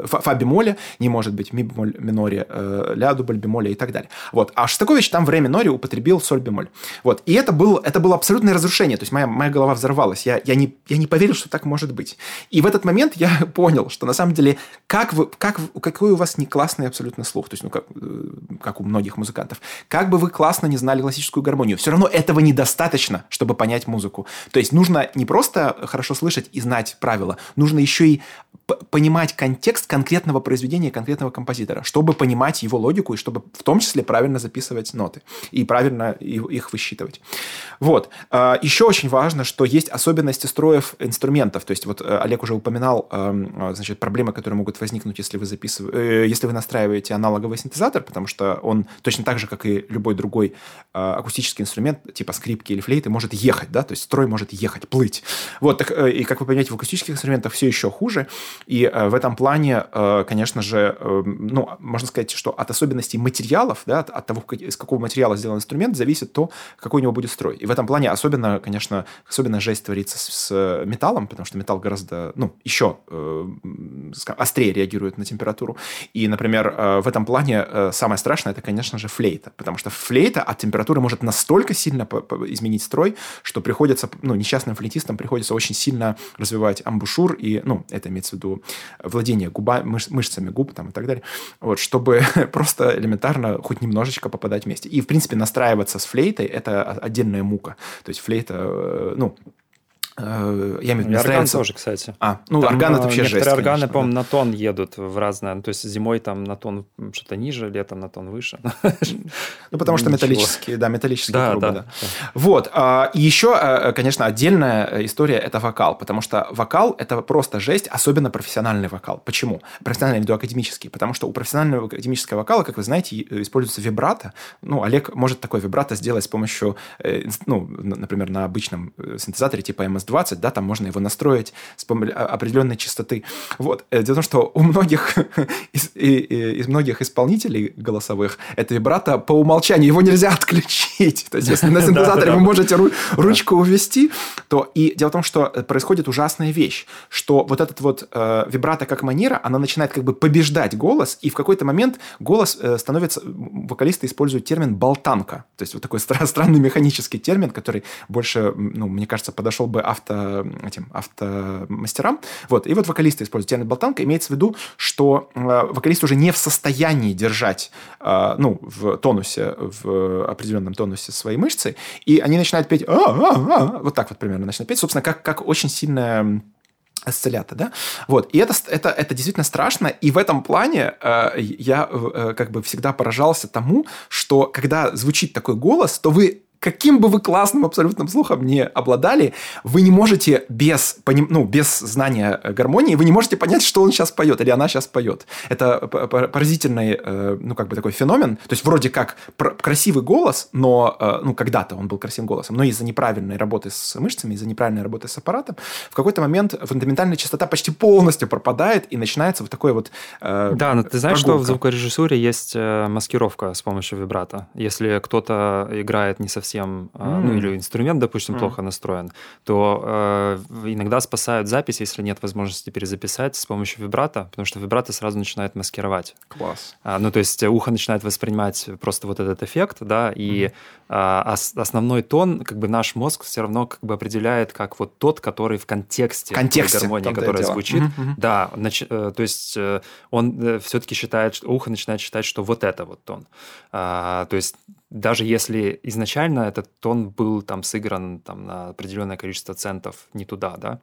фа, фа бемоля, не может быть ми бемоль миноре ля дубль бемоля и так далее. Вот. А Шостакович там в ре миноре употребил соль бемоль. Вот. И это, был, это было абсолютное разрушение. То есть моя, моя голова взорвалась. Я, я, не, я не поверил, что так может быть. И в этот момент я [laughs] понял, что на самом деле как вы, как, какой у вас не классный абсолютно слух. То есть, ну, как, как у многих музыкантов. Как бы вы классно не знали классическую гармонию, все равно этого недостаточно достаточно, чтобы понять музыку. То есть нужно не просто хорошо слышать и знать правила, нужно еще и понимать контекст конкретного произведения, конкретного композитора, чтобы понимать его логику и чтобы в том числе правильно записывать ноты и правильно их высчитывать. Вот. А, еще очень важно, что есть особенности строев инструментов. То есть вот э, Олег уже упоминал эм, а, значит, проблемы, которые могут возникнуть, если вы, записываете, э, если вы настраиваете аналоговый синтезатор, потому что он точно так же, как и любой другой а, акустический инструмент, типа скрипки или флейты, может ехать, да, то есть строй может ехать, плыть. Вот, так, э, и как вы понимаете, в акустических инструментах все еще хуже, и э, в этом плане, э, конечно же, ну, можно сказать, что от особенностей материалов, да, от того, из какого материала сделан инструмент, зависит то, какой у него будет строй. И в этом плане особенно, конечно, особенно жесть творится с, металлом, потому что металл гораздо, ну, еще э, острее реагирует на температуру. И, например, в этом плане самое страшное, это, конечно же, флейта, потому что флейта от температуры может настолько сильно изменить строй, что приходится, ну, несчастным флейтистам приходится очень сильно развивать амбушюр, и, ну, это имеется в виду владение губа, мыш, мышцами губ там, и так далее, вот, чтобы [laughs] просто элементарно хоть немножечко попадать вместе. И, в принципе, настраиваться с флейтой – это отдельная мука. То есть флейта, э, ну, я имею в виду, орган тоже, кстати. А, ну, там, орган это вообще некоторые жесть, органы, конечно, по-моему, да. на тон едут в разное. Ну, то есть зимой там на тон что-то ниже, летом на тон выше. [laughs] Ну, потому что металлические, да, металлические да, трубы, да, да. Вот. А, и еще, э, конечно, отдельная история – это вокал, потому что вокал – это просто жесть, особенно профессиональный вокал. Почему? Профессиональный, я академический. Потому что у профессионального академического вокала, как вы знаете, используется вибрато. Ну, Олег может такой вибрато сделать с помощью, э, ну, например, на обычном синтезаторе типа MS 20, да, там можно его настроить с определенной частоты. Вот. Дело в том, что у многих [laughs] из, из многих исполнителей голосовых это вибрато по умолчанию, его нельзя [laughs] отключить. То есть, если на [laughs] синтезаторе вы можете ручку увести, то и дело в том, что происходит ужасная вещь, что вот этот вот э, вибрато как манера, она начинает как бы побеждать голос, и в какой-то момент голос э, становится, вокалисты используют термин болтанка, то есть вот такой странный механический термин, который больше, ну, мне кажется, подошел бы авто, этим, автомастерам. Вот, и вот вокалисты используют термин болтанка, имеется в виду, что э, вокалист уже не в состоянии держать, э, ну, в тонусе, в определенном тонусе свои мышцы, и они начинают петь, вот так вот примерно начинают петь, собственно, как, как очень сильная осциллята, да? Вот. И это, это, это действительно страшно. И в этом плане э, я э, как бы всегда поражался тому, что когда звучит такой голос, то вы каким бы вы классным абсолютным слухом не обладали, вы не можете без, ну, без знания гармонии, вы не можете понять, что он сейчас поет или она сейчас поет. Это поразительный, э, ну, как бы такой феномен. То есть, вроде как красивый голос, но, э, ну, когда-то он был красивым голосом, но из-за неправильной работы с мышцами, из-за неправильной работы с аппаратом, в какой-то момент фундаментальная частота почти полностью пропадает, и начинается вот такой вот э, Да, но ты знаешь, прогулка. что в звукорежиссуре есть э, маскировка с помощью вибрато. Если кто-то играет не совсем совсем, mm. ну или инструмент, допустим, mm. плохо настроен, то э, иногда спасают запись, если нет возможности перезаписать с помощью вибрата, потому что вибрато сразу начинает маскировать. Класс. А, ну то есть ухо начинает воспринимать просто вот этот эффект, да, и mm. а, ос- основной тон, как бы наш мозг все равно как бы определяет как вот тот, который в контексте, контексте гармонии, которая звучит, mm-hmm. да, нач- э, то есть э, он э, все-таки считает, что ухо начинает считать, что вот это вот тон, а, то есть даже если изначально этот тон был там сыгран там, на определенное количество центов не туда, да,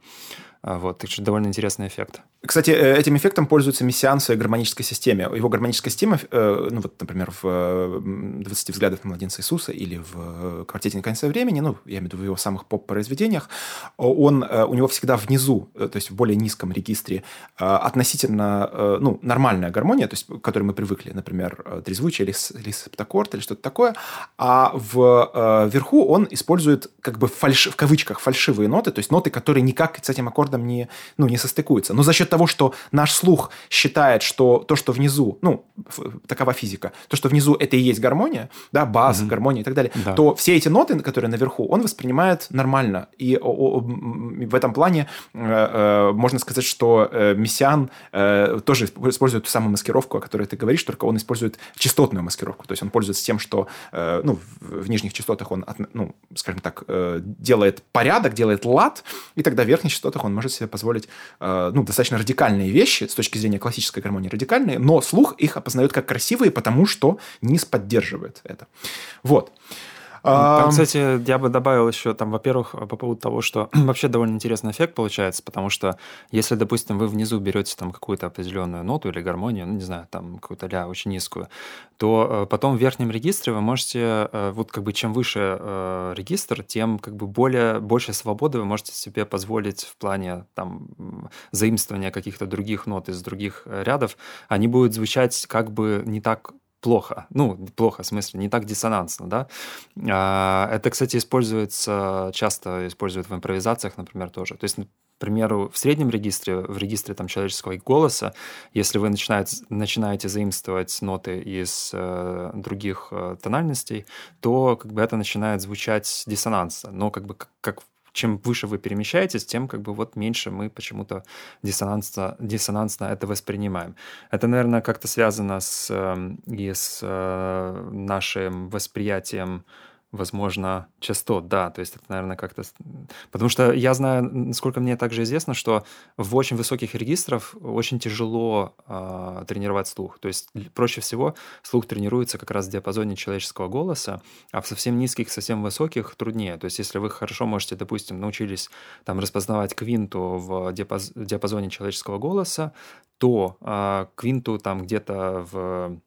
вот, так что довольно интересный эффект. Кстати, э, этим эффектом пользуется мессиан в гармонической системе. Его гармоническая система, э, ну вот, например, в «20 э, взглядах на младенца Иисуса или в «Квартете на конце времени», ну, я имею в виду в его самых поп-произведениях, он, у него всегда внизу, то есть в более низком регистре, относительно, ну, нормальная гармония, то есть к которой мы привыкли, например, трезвучие или, или септаккорд или что-то такое, а в, вверху он использует как бы фальш, в кавычках фальшивые ноты, то есть ноты, которые никак с этим аккордом аккордом не, ну, не состыкуется. Но за счет того, что наш слух считает, что то, что внизу, ну, такова физика, то, что внизу это и есть гармония, да, бас, угу. гармония и так далее, да. то все эти ноты, которые наверху, он воспринимает нормально. И в этом плане э, э, можно сказать, что э, Мессиан тоже использует ту самую маскировку, о которой ты говоришь, только он использует частотную маскировку. То есть он пользуется тем, что ну, в, нижних частотах он, ну, скажем так, делает порядок, делает лад, и тогда в верхних частотах он может себе позволить э, ну, достаточно радикальные вещи с точки зрения классической гармонии, радикальные, но слух их опознает как красивые, потому что низ поддерживает это. Вот. Там, кстати, я бы добавил еще, там, во-первых, по поводу того, что [clears throat] вообще довольно интересный эффект получается, потому что если, допустим, вы внизу берете там какую-то определенную ноту или гармонию, ну, не знаю, там какую-то ля очень низкую, то э, потом в верхнем регистре вы можете, э, вот как бы чем выше э, регистр, тем как бы более, больше свободы вы можете себе позволить в плане там заимствования каких-то других нот из других рядов, они будут звучать как бы не так плохо. Ну, плохо, в смысле, не так диссонансно, да. А, это, кстати, используется, часто используют в импровизациях, например, тоже. То есть, к примеру, в среднем регистре, в регистре там человеческого голоса, если вы начинаете, начинаете заимствовать ноты из э, других э, тональностей, то как бы это начинает звучать диссонансно. Но как бы как, как чем выше вы перемещаетесь, тем как бы вот меньше мы почему-то диссонансно, диссонансно это воспринимаем. Это, наверное, как-то связано с, эм, и с э, нашим восприятием возможно, частот, да, то есть это, наверное, как-то... Потому что я знаю, насколько мне также известно, что в очень высоких регистрах очень тяжело э, тренировать слух. То есть проще всего слух тренируется как раз в диапазоне человеческого голоса, а в совсем низких, совсем высоких труднее. То есть если вы хорошо можете, допустим, научились там распознавать квинту в диапаз... диапазоне человеческого голоса, то э, квинту там где-то в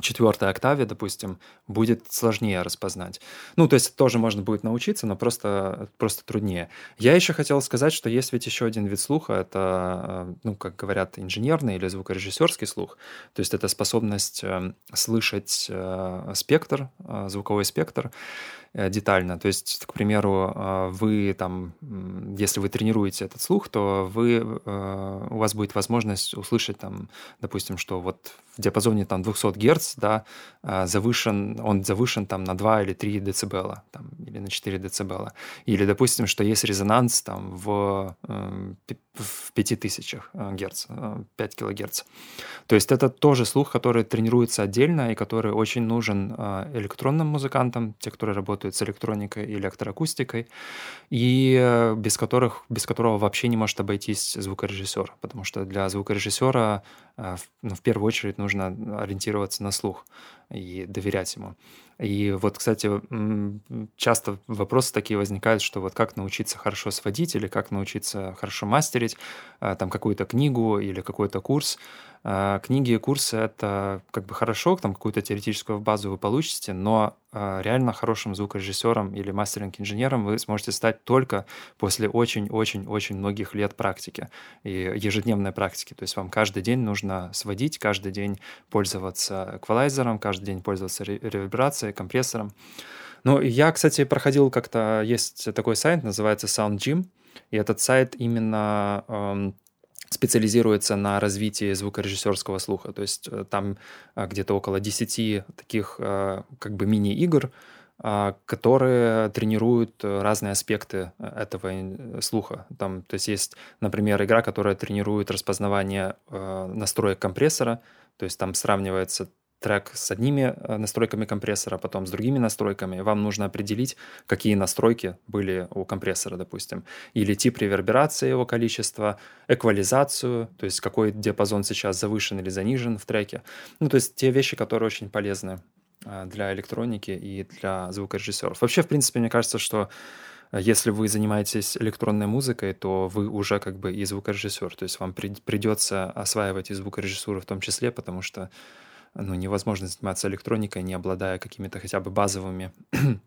четвертой октаве, допустим, будет сложнее распознать. Ну, то есть тоже можно будет научиться, но просто, просто труднее. Я еще хотел сказать, что есть ведь еще один вид слуха, это, э, ну, как говорят, инженерный или звукорежиссерский слух. То есть это способность э, слышать э, спектр, звуковой спектр детально. То есть, к примеру, вы там если вы тренируете этот слух, то вы, у вас будет возможность услышать там, допустим, что вот в диапазоне там 200 Гц, да, завышен, он завышен там на 2 или 3 дБ, там, или на 4 дБ. Или, допустим, что есть резонанс там в, в 5000 Гц, 5 кГц. То есть это тоже слух, который тренируется отдельно и который очень нужен электронным музыкантам, те, которые работают с электроникой и электроакустикой, и э, без, которых, без которого вообще не может обойтись звукорежиссер, потому что для звукорежиссера э, ну, в первую очередь нужно ориентироваться на слух и доверять ему. И вот, кстати, часто вопросы такие возникают, что вот как научиться хорошо сводить или как научиться хорошо мастерить, э, там какую-то книгу или какой-то курс. А, книги и курсы — это как бы хорошо, там какую-то теоретическую базу вы получите, но а, реально хорошим звукорежиссером или мастеринг-инженером вы сможете стать только после очень-очень-очень многих лет практики и ежедневной практики. То есть вам каждый день нужно сводить, каждый день пользоваться эквалайзером, каждый день пользоваться реверберацией, компрессором. Ну, я, кстати, проходил как-то, есть такой сайт, называется SoundGym, и этот сайт именно эм, специализируется на развитии звукорежиссерского слуха. То есть э, там э, где-то около 10 таких э, как бы мини-игр, которые тренируют разные аспекты этого слуха. Там, то есть есть, например, игра, которая тренирует распознавание настроек компрессора, то есть там сравнивается трек с одними э, настройками компрессора, потом с другими настройками. Вам нужно определить, какие настройки были у компрессора, допустим. Или тип реверберации его количества, эквализацию, то есть какой диапазон сейчас завышен или занижен в треке. Ну, то есть те вещи, которые очень полезны э, для электроники и для звукорежиссеров. Вообще, в принципе, мне кажется, что э, если вы занимаетесь электронной музыкой, то вы уже как бы и звукорежиссер. То есть вам придется осваивать и звукорежиссуру в том числе, потому что ну, невозможно заниматься электроникой, не обладая какими-то хотя бы базовыми [clears throat]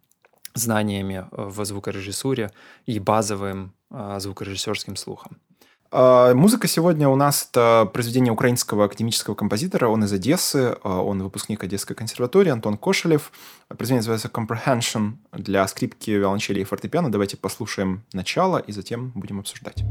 знаниями в звукорежиссуре и базовым а, звукорежиссерским слухом. А, музыка сегодня у нас это произведение украинского академического композитора. Он из Одессы, а, он выпускник Одесской консерватории, Антон Кошелев. Произведение называется «Comprehension» для скрипки, виолончели и фортепиано. Давайте послушаем начало и затем будем обсуждать.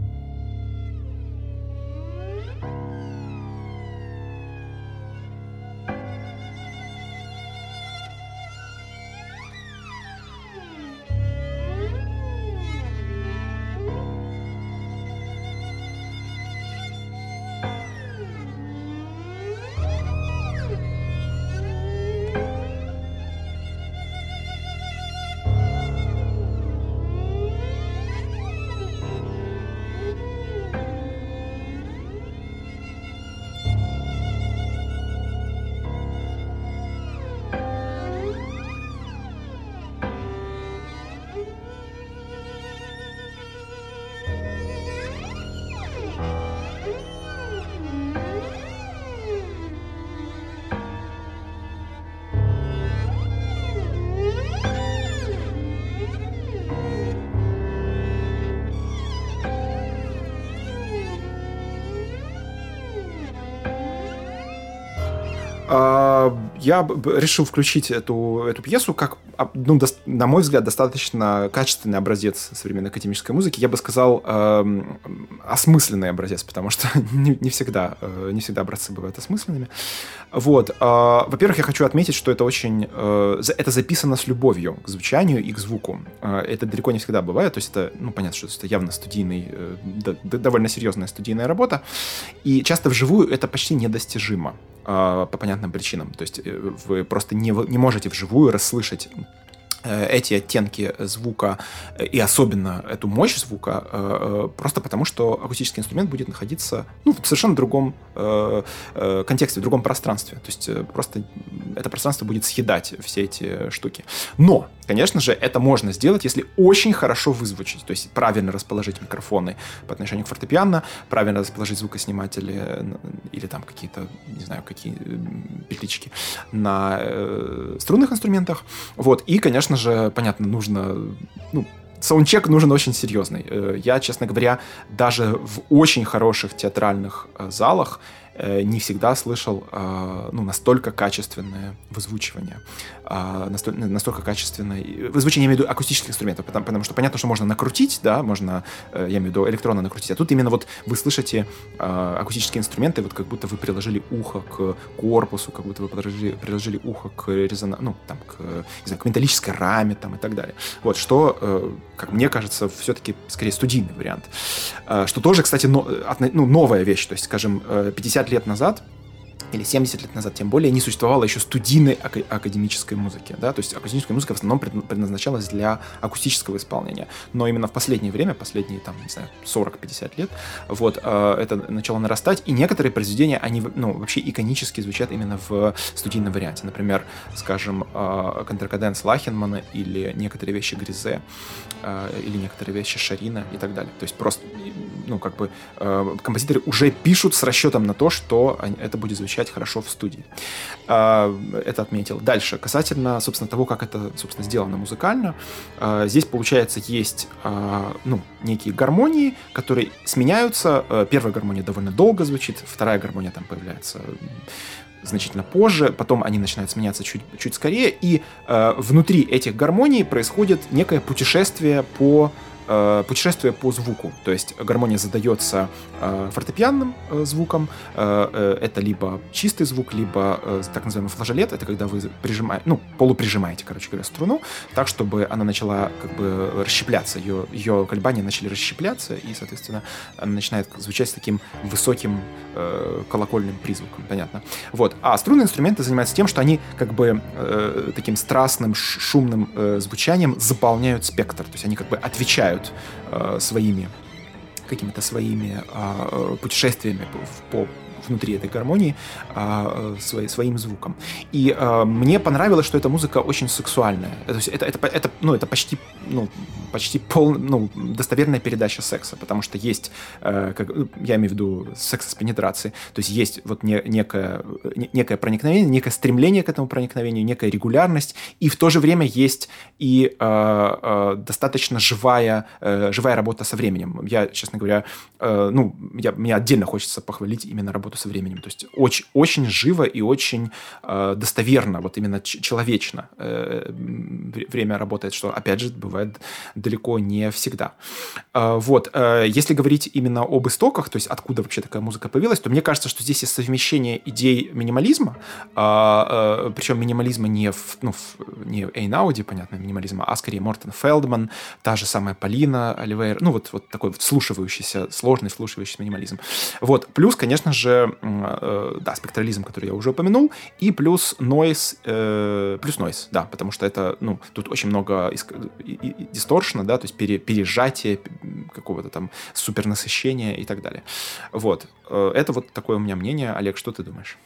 Я решил включить эту, эту пьесу как, ну, до, на мой взгляд, достаточно качественный образец современной академической музыки. Я бы сказал, э, осмысленный образец, потому что [laughs] не, не, всегда, э, не всегда образцы бывают осмысленными. Вот. Э, во-первых, я хочу отметить, что это очень... Э, это записано с любовью к звучанию и к звуку. Э, это далеко не всегда бывает. То есть это, ну, понятно, что это явно студийный, э, довольно серьезная студийная работа. И часто вживую это почти недостижимо. А, по понятным причинам. То есть э, вы просто не, не можете вживую расслышать Э, эти оттенки звука э, и особенно эту мощь звука просто потому, что акустический инструмент будет находиться ну, в совершенно другом контексте, в другом пространстве. То есть просто это пространство будет съедать все эти штуки. Но, конечно же, это можно сделать, если очень хорошо вызвучить, то есть правильно расположить микрофоны по отношению к фортепиано, правильно расположить звукосниматели или там какие-то, не знаю, какие петлички на струнных инструментах. Вот. И, конечно, же, понятно, нужно... Ну, саундчек нужен очень серьезный. Э, я, честно говоря, даже в очень хороших театральных э, залах э, не всегда слышал э, ну, настолько качественное вызвучивание, э, настолько, настолько качественное вызвучивание, я имею в виду акустических инструментов, потому, потому что понятно, что можно накрутить, да, можно, э, я имею в виду электронно накрутить, а тут именно вот вы слышите э, акустические инструменты, вот как будто вы приложили ухо к корпусу, как будто вы приложили, приложили ухо к резонансу, ну, там, к, не знаю, к металлической раме, там, и так далее. Вот, что, э, как мне кажется, все-таки скорее студийный вариант. Э, что тоже, кстати, но, ну, новая вещь, то есть, скажем, 50 лет назад или 70 лет назад, тем более, не существовало еще студийной ак- академической музыки. Да? То есть академическая музыка в основном предназначалась для акустического исполнения. Но именно в последнее время, последние, там, не знаю, 40-50 лет, вот, э, это начало нарастать, и некоторые произведения, они ну, вообще иконически звучат именно в студийном варианте. Например, скажем, э, контркаденс Лахенмана или некоторые вещи Гризе, э, или некоторые вещи Шарина и так далее. То есть просто, ну, как бы, э, композиторы уже пишут с расчетом на то, что это будет звучать хорошо в студии. А, это отметил. Дальше, касательно, собственно, того, как это, собственно, сделано музыкально, а, здесь, получается, есть, а, ну, некие гармонии, которые сменяются. Первая гармония довольно долго звучит, вторая гармония там появляется значительно позже, потом они начинают сменяться чуть, чуть скорее, и э, внутри этих гармоний происходит некое путешествие по э, путешествие по звуку. То есть гармония задается э, фортепианным э, звуком. Э, э, это либо чистый звук, либо э, так называемый флажолет. Это когда вы прижимаете, ну, полуприжимаете, короче говоря, струну, так, чтобы она начала как бы расщепляться. Ее, ее колебания начали расщепляться, и, соответственно, она начинает звучать с таким высоким э, колокольным призвуком. Понятно. Вот. А струнные инструменты занимаются тем, что они как бы э, таким страстным, шумным э, звучанием заполняют спектр. То есть они как бы отвечают отдыхают э, своими какими-то своими э, путешествиями по, по внутри этой гармонии а, э, свои, своим звуком. И а, мне понравилось, что эта музыка очень сексуальная. Это, это, это, это, ну, это почти, ну, почти пол, ну, достоверная передача секса, потому что есть, а, как, я имею в виду секса с пенетрацией, то есть есть вот не, некое, не, некое проникновение, некое стремление к этому проникновению, некая регулярность, и в то же время есть и а, а, достаточно живая, а, живая работа со временем. Я, честно говоря, а, ну, я, мне отдельно хочется похвалить именно работу со временем. То есть очень, очень живо и очень э, достоверно, вот именно человечно э, время работает, что, опять же, бывает далеко не всегда. Э, вот. Э, если говорить именно об истоках, то есть откуда вообще такая музыка появилась, то мне кажется, что здесь есть совмещение идей минимализма, э, э, причем минимализма не в, ну, в, не Эйнауди, понятно, минимализма, а скорее Мортон Фелдман, та же самая Полина Оливейр, ну вот, вот такой вот вслушивающийся, сложный вслушивающийся минимализм. Вот. Плюс, конечно же, Э, да, спектрализм, который я уже упомянул, и плюс noise, э, плюс noise, да, потому что это, ну, тут очень много дисторшена, да, то есть пере, пережатие какого-то там супернасыщения и так далее. Вот. Э, это вот такое у меня мнение. Олег, что ты думаешь?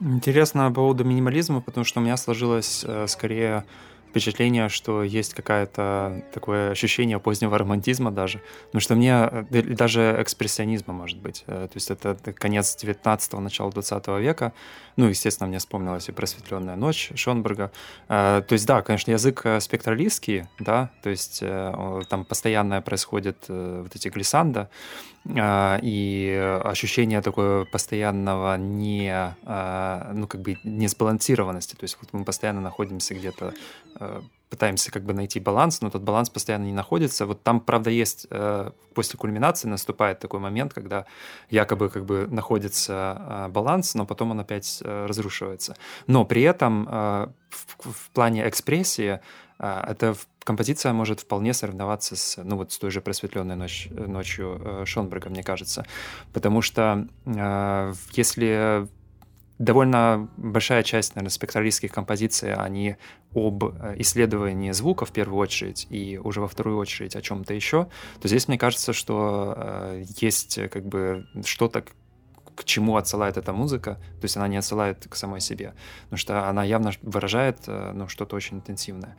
Интересно по поводу минимализма, потому что у меня сложилось э, скорее впечатление, что есть какое-то такое ощущение позднего романтизма даже. Ну, что мне, э, даже экспрессионизма, может быть. Э, то есть это конец 19-го, начало 20 века. Ну, естественно, мне вспомнилась и «Просветленная ночь» Шонберга. Э, то есть, да, конечно, язык спектралистский, да, то есть там постоянно происходит вот эти глиссанда, и ощущение такое постоянного не, ну, как бы не сбалансированности. То есть вот мы постоянно находимся где-то Э, пытаемся как бы найти баланс, но этот баланс постоянно не находится. Вот там, правда, есть э, после кульминации наступает такой момент, когда якобы как бы находится э, баланс, но потом он опять разрушивается. Но при этом в, в плане экспрессии эта композиция может вполне соревноваться с, ну вот с той же просветленной ночь, ночью Шонберга, мне кажется. Потому что если довольно большая часть, наверное, спектралистских композиций, они об э, исследовании звука в первую очередь и уже во вторую очередь о чем-то еще, то здесь мне кажется, что э, есть как бы что-то, к чему отсылает эта музыка, то есть она не отсылает к самой себе, потому что она явно выражает э, ну, что-то очень интенсивное.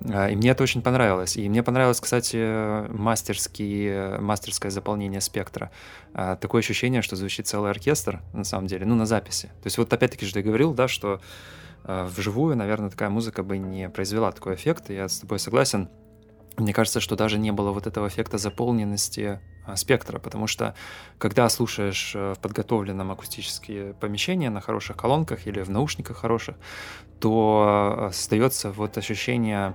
Э, и мне это очень понравилось. И мне понравилось, кстати, мастерский, мастерское заполнение спектра. Э, такое ощущение, что звучит целый оркестр, на самом деле, ну, на записи. То есть вот опять-таки же ты говорил, да, что вживую, наверное, такая музыка бы не произвела такой эффект, я с тобой согласен. Мне кажется, что даже не было вот этого эффекта заполненности спектра, потому что когда слушаешь в подготовленном акустические помещения на хороших колонках или в наушниках хороших, то остается вот ощущение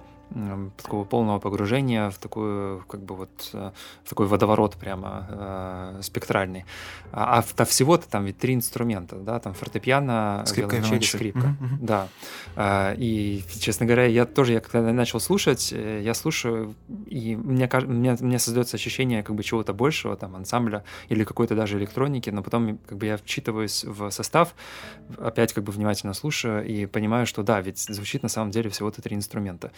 такого полного погружения в такую, как бы вот, э, в такой водоворот прямо э, спектральный. А, а, а всего-то там ведь три инструмента, да, там фортепиано, скрипка и скрипка, mm-hmm. да. А, и, честно говоря, я тоже, я когда начал слушать, э, я слушаю, и мне, мне, мне создается ощущение как бы чего-то большего, там, ансамбля или какой-то даже электроники, но потом как бы я вчитываюсь в состав, опять как бы внимательно слушаю и понимаю, что да, ведь звучит на самом деле всего-то три инструмента.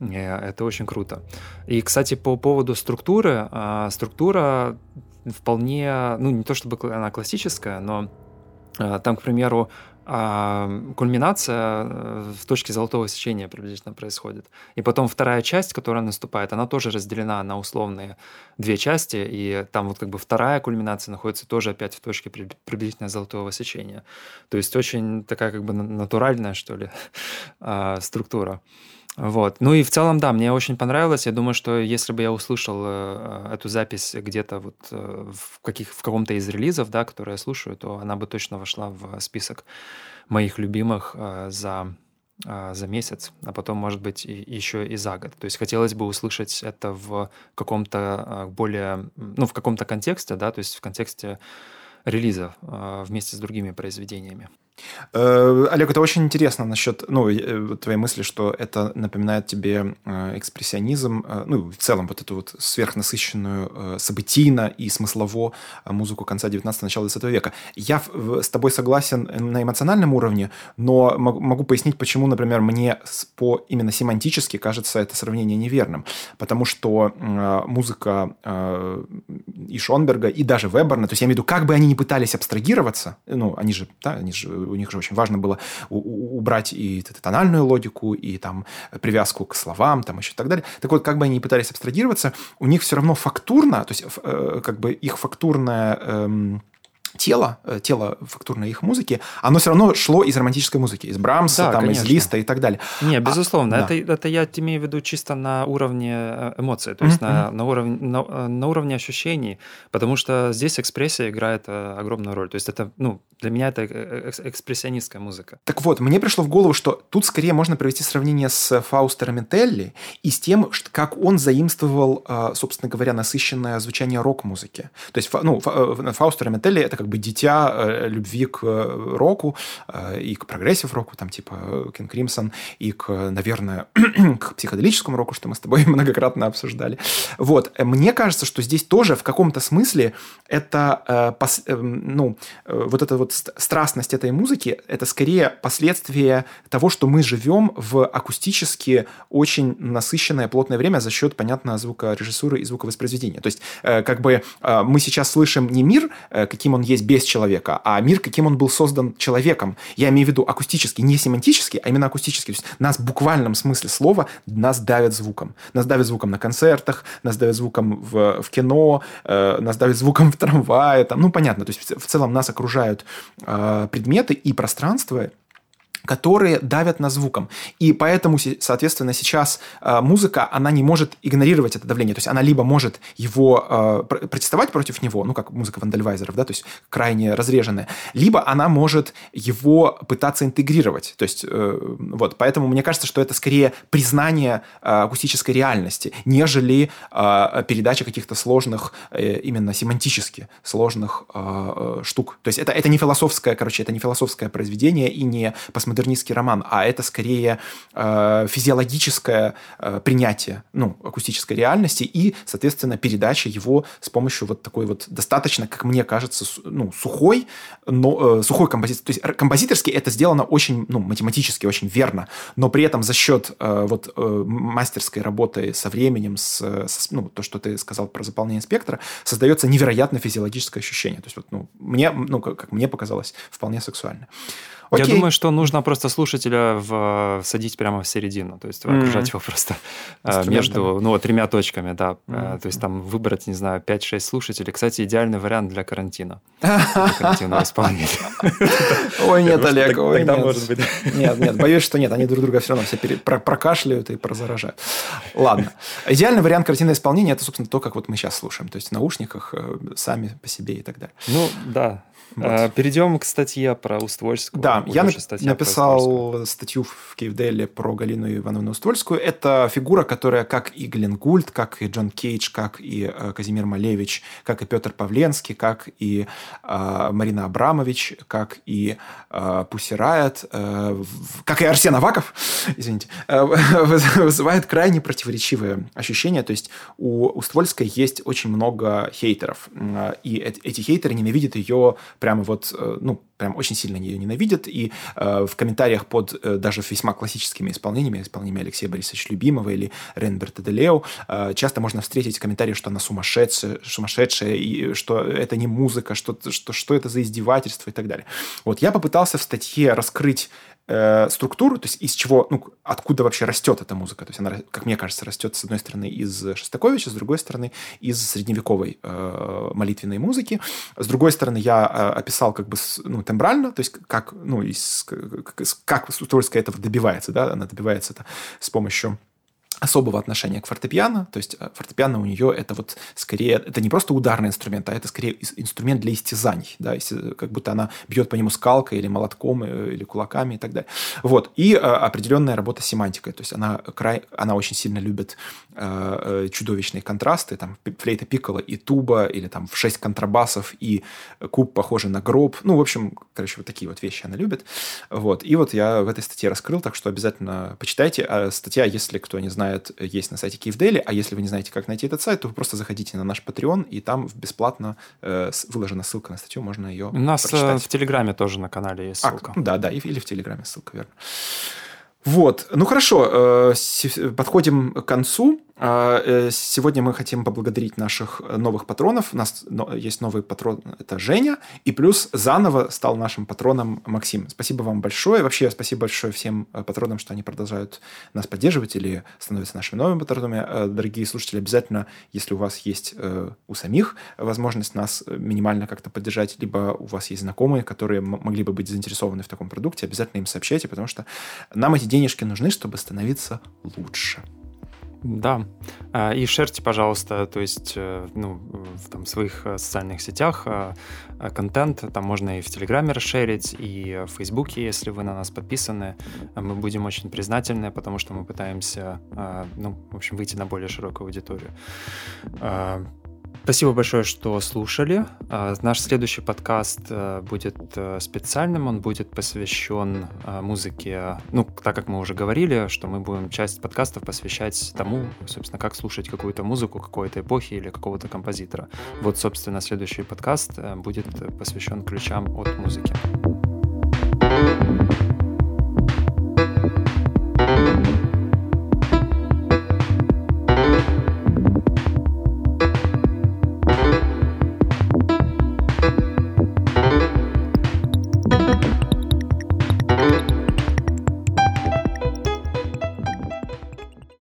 Это очень круто. И, кстати, по поводу структуры, а, структура вполне, ну, не то чтобы она классическая, но а, там, к примеру, а, кульминация э, в точке золотого сечения приблизительно происходит. И потом вторая часть, которая наступает, она тоже разделена на условные две части, и там вот как бы вторая кульминация находится тоже опять в точке приблизительно золотого сечения. То есть очень такая как бы натуральная, что ли, [laughs] структура. Вот. Ну и в целом, да, мне очень понравилось. Я думаю, что если бы я услышал э, эту запись где-то вот э, в, каких, в каком-то из релизов, да, которые я слушаю, то она бы точно вошла в список моих любимых э, за, э, за месяц, а потом, может быть, и, еще и за год. То есть хотелось бы услышать это в каком-то э, более, ну, в каком-то контексте, да, то есть в контексте релиза э, вместе с другими произведениями. Э, Олег, это очень интересно насчет ну, э, твоей мысли, что это напоминает тебе э, экспрессионизм, ну, в целом вот эту вот сверхнасыщенную событийно и смыслово музыку конца 19 начала 20 века. Я с тобой согласен на эмоциональном уровне, но могу пояснить, почему, например, мне по именно семантически кажется это сравнение неверным. Потому что музыка и Шонберга, и даже Веберна, то есть я имею в виду, как бы они ни пытались абстрагироваться, ну, они же, да, они же у них же очень важно было убрать и тональную логику, и там привязку к словам, там еще и так далее. Так вот, как бы они ни пытались абстрагироваться, у них все равно фактурно, то есть э, как бы их фактурная эм, тело, э, тело фактурной их музыки, оно все равно шло из романтической музыки, из Брамса, да, там, из Листа и так далее. Не, а, безусловно, а, это, да. это я имею в виду чисто на уровне э, эмоций, то есть mm-hmm. на, на, уровне, на, э, на уровне ощущений, потому что здесь экспрессия играет огромную роль. То есть это, ну, для меня это экспрессионистская музыка. Так вот, мне пришло в голову, что тут скорее можно провести сравнение с Фаустером Телли и с тем, как он заимствовал, собственно говоря, насыщенное звучание рок-музыки. То есть, ну, Фаустер Метелли это как как бы дитя э, любви к э, року э, и к прогрессив-року, там типа King Crimson, и к, наверное, [clears throat] к психоделическому року, что мы с тобой [laughs] многократно обсуждали. Вот. Мне кажется, что здесь тоже в каком-то смысле это, ну, вот эта вот страстность этой музыки, это скорее последствие того, что мы живем в акустически очень насыщенное плотное время за счет, понятно, звукорежиссуры и звуковоспроизведения. То есть, как бы мы сейчас слышим не мир, каким он есть есть без человека, а мир, каким он был создан человеком. Я имею в виду акустически, не семантически, а именно акустически. То есть нас в буквальном смысле слова нас давят звуком. Нас давят звуком на концертах, нас давят звуком в, в кино, э, нас давят звуком в трамвае. Там, ну, понятно, то есть в целом нас окружают э, предметы и пространство, которые давят на звуком. И поэтому, соответственно, сейчас э, музыка, она не может игнорировать это давление. То есть она либо может его э, протестовать против него, ну, как музыка вандальвайзеров, да, то есть крайне разреженная, либо она может его пытаться интегрировать. То есть, э, вот, поэтому мне кажется, что это скорее признание э, акустической реальности, нежели э, передача каких-то сложных, э, именно семантически сложных штук. То есть это, это не философское, короче, это не философское произведение и не посмотреть постмодернистский роман, а это скорее э, физиологическое э, принятие ну, акустической реальности и, соответственно, передача его с помощью вот такой вот достаточно, как мне кажется, ну, сухой, но, э, сухой композиции. То есть композиторски это сделано очень, ну, математически очень верно, но при этом за счет э, вот э, мастерской работы со временем, с, с, ну, то, что ты сказал про заполнение спектра, создается невероятно физиологическое ощущение. То есть вот, ну, мне, ну, как, как мне показалось, вполне сексуально. Окей. Я думаю, что нужно просто слушателя садить прямо в середину, то есть окружать его просто между ну, тремя точками, да. То есть там выбрать, не знаю, 5-6 слушателей. Кстати, идеальный вариант для карантина. Для [laughs] карантинного исполнения. [laughs] Ой, нет, Олег, ой, Тогда может быть. Нет, нет, боюсь, что нет, они друг друга все равно все прокашляют и прозаражают. Ладно. Идеальный вариант картинного исполнения – это, собственно, то, как вот мы сейчас слушаем. То есть в наушниках э, сами по себе и так далее. Ну, да. Вот. А, перейдем к статье про Уствольскую. Да, я написал статью в Киевделе про Галину Ивановну Уствольскую. Это фигура, которая, как и Глен Гульд, как и Джон Кейдж, как и э, Казимир Малевич, как и Петр Павленский, как и э, Марина Абрамович, как и э, Пусси Райот, э, как и Арсен Аваков, [laughs] извините, э, [laughs] вызывает крайне противоречивые ощущения. То есть у Уствольской есть очень много хейтеров, и эти хейтеры ненавидят ее прямо вот, э, ну, прям очень сильно ее ненавидят, и э, в комментариях под э, даже весьма классическими исполнениями, исполнениями Алексея Борисовича Любимого или Ренберта Делео, э, часто можно встретить комментарии, что она сумасшедшая, сумасшедшая, и что это не музыка, что, что, что это за издевательство и так далее. Вот я попытался в статье раскрыть э, структуру, то есть из чего, ну, откуда вообще растет эта музыка. То есть она, как мне кажется, растет, с одной стороны, из Шостаковича, с другой стороны, из средневековой э, молитвенной музыки. С другой стороны, я э, описал как бы ну, тембрально, то есть как, ну, из, как, как Сутольская этого добивается, да, она добивается это с помощью особого отношения к фортепиано, то есть э, фортепиано у нее это вот скорее, это не просто ударный инструмент, а это скорее инструмент для истязаний, да, как будто она бьет по нему скалкой или молотком, э, или кулаками и так далее. Вот, и э, определенная работа с семантикой, то есть она, край, она очень сильно любит э, чудовищные контрасты, там флейта пиккола и туба, или там в шесть контрабасов и куб похожий на гроб, ну, в общем, короче, вот такие вот вещи она любит, вот, и вот я в этой статье раскрыл, так что обязательно почитайте, а статья, если кто не знает, знает, есть на сайте Киевдели, а если вы не знаете, как найти этот сайт, то вы просто заходите на наш Patreon, и там бесплатно э, выложена ссылка на статью, можно ее У нас э, прочитать. в Телеграме тоже на канале есть а, ссылка. А, да, да, или в Телеграме ссылка, верно. Вот, ну хорошо, э, подходим к концу. А, э, сегодня мы хотим поблагодарить наших новых патронов. У нас есть новый патрон, это Женя, и плюс заново стал нашим патроном Максим. Спасибо вам большое. Вообще, спасибо большое всем э, патронам, что они продолжают нас поддерживать или становятся нашими новыми патронами. Дорогие слушатели, обязательно, если у вас есть у самих возможность нас минимально как-то поддержать, либо у вас есть знакомые, которые могли бы быть заинтересованы в таком продукте, обязательно им сообщайте, потому что нам эти денежки нужны, чтобы становиться лучше. Да. А, и шерьте, пожалуйста, то есть э, ну, в там, своих э, социальных сетях э, контент. Там можно и в Телеграме расширить, и в Фейсбуке, если вы на нас подписаны. Мы будем очень признательны, потому что мы пытаемся, ну, в общем, выйти на более широкую аудиторию. Спасибо большое, что слушали. А, наш следующий подкаст э, будет э, специальным, он будет посвящен э, музыке, ну, так как мы уже говорили, что мы будем часть подкастов посвящать тому, собственно, как слушать какую-то музыку какой-то эпохи или какого-то композитора. Вот, собственно, следующий подкаст будет посвящен ключам от музыки. Thank you.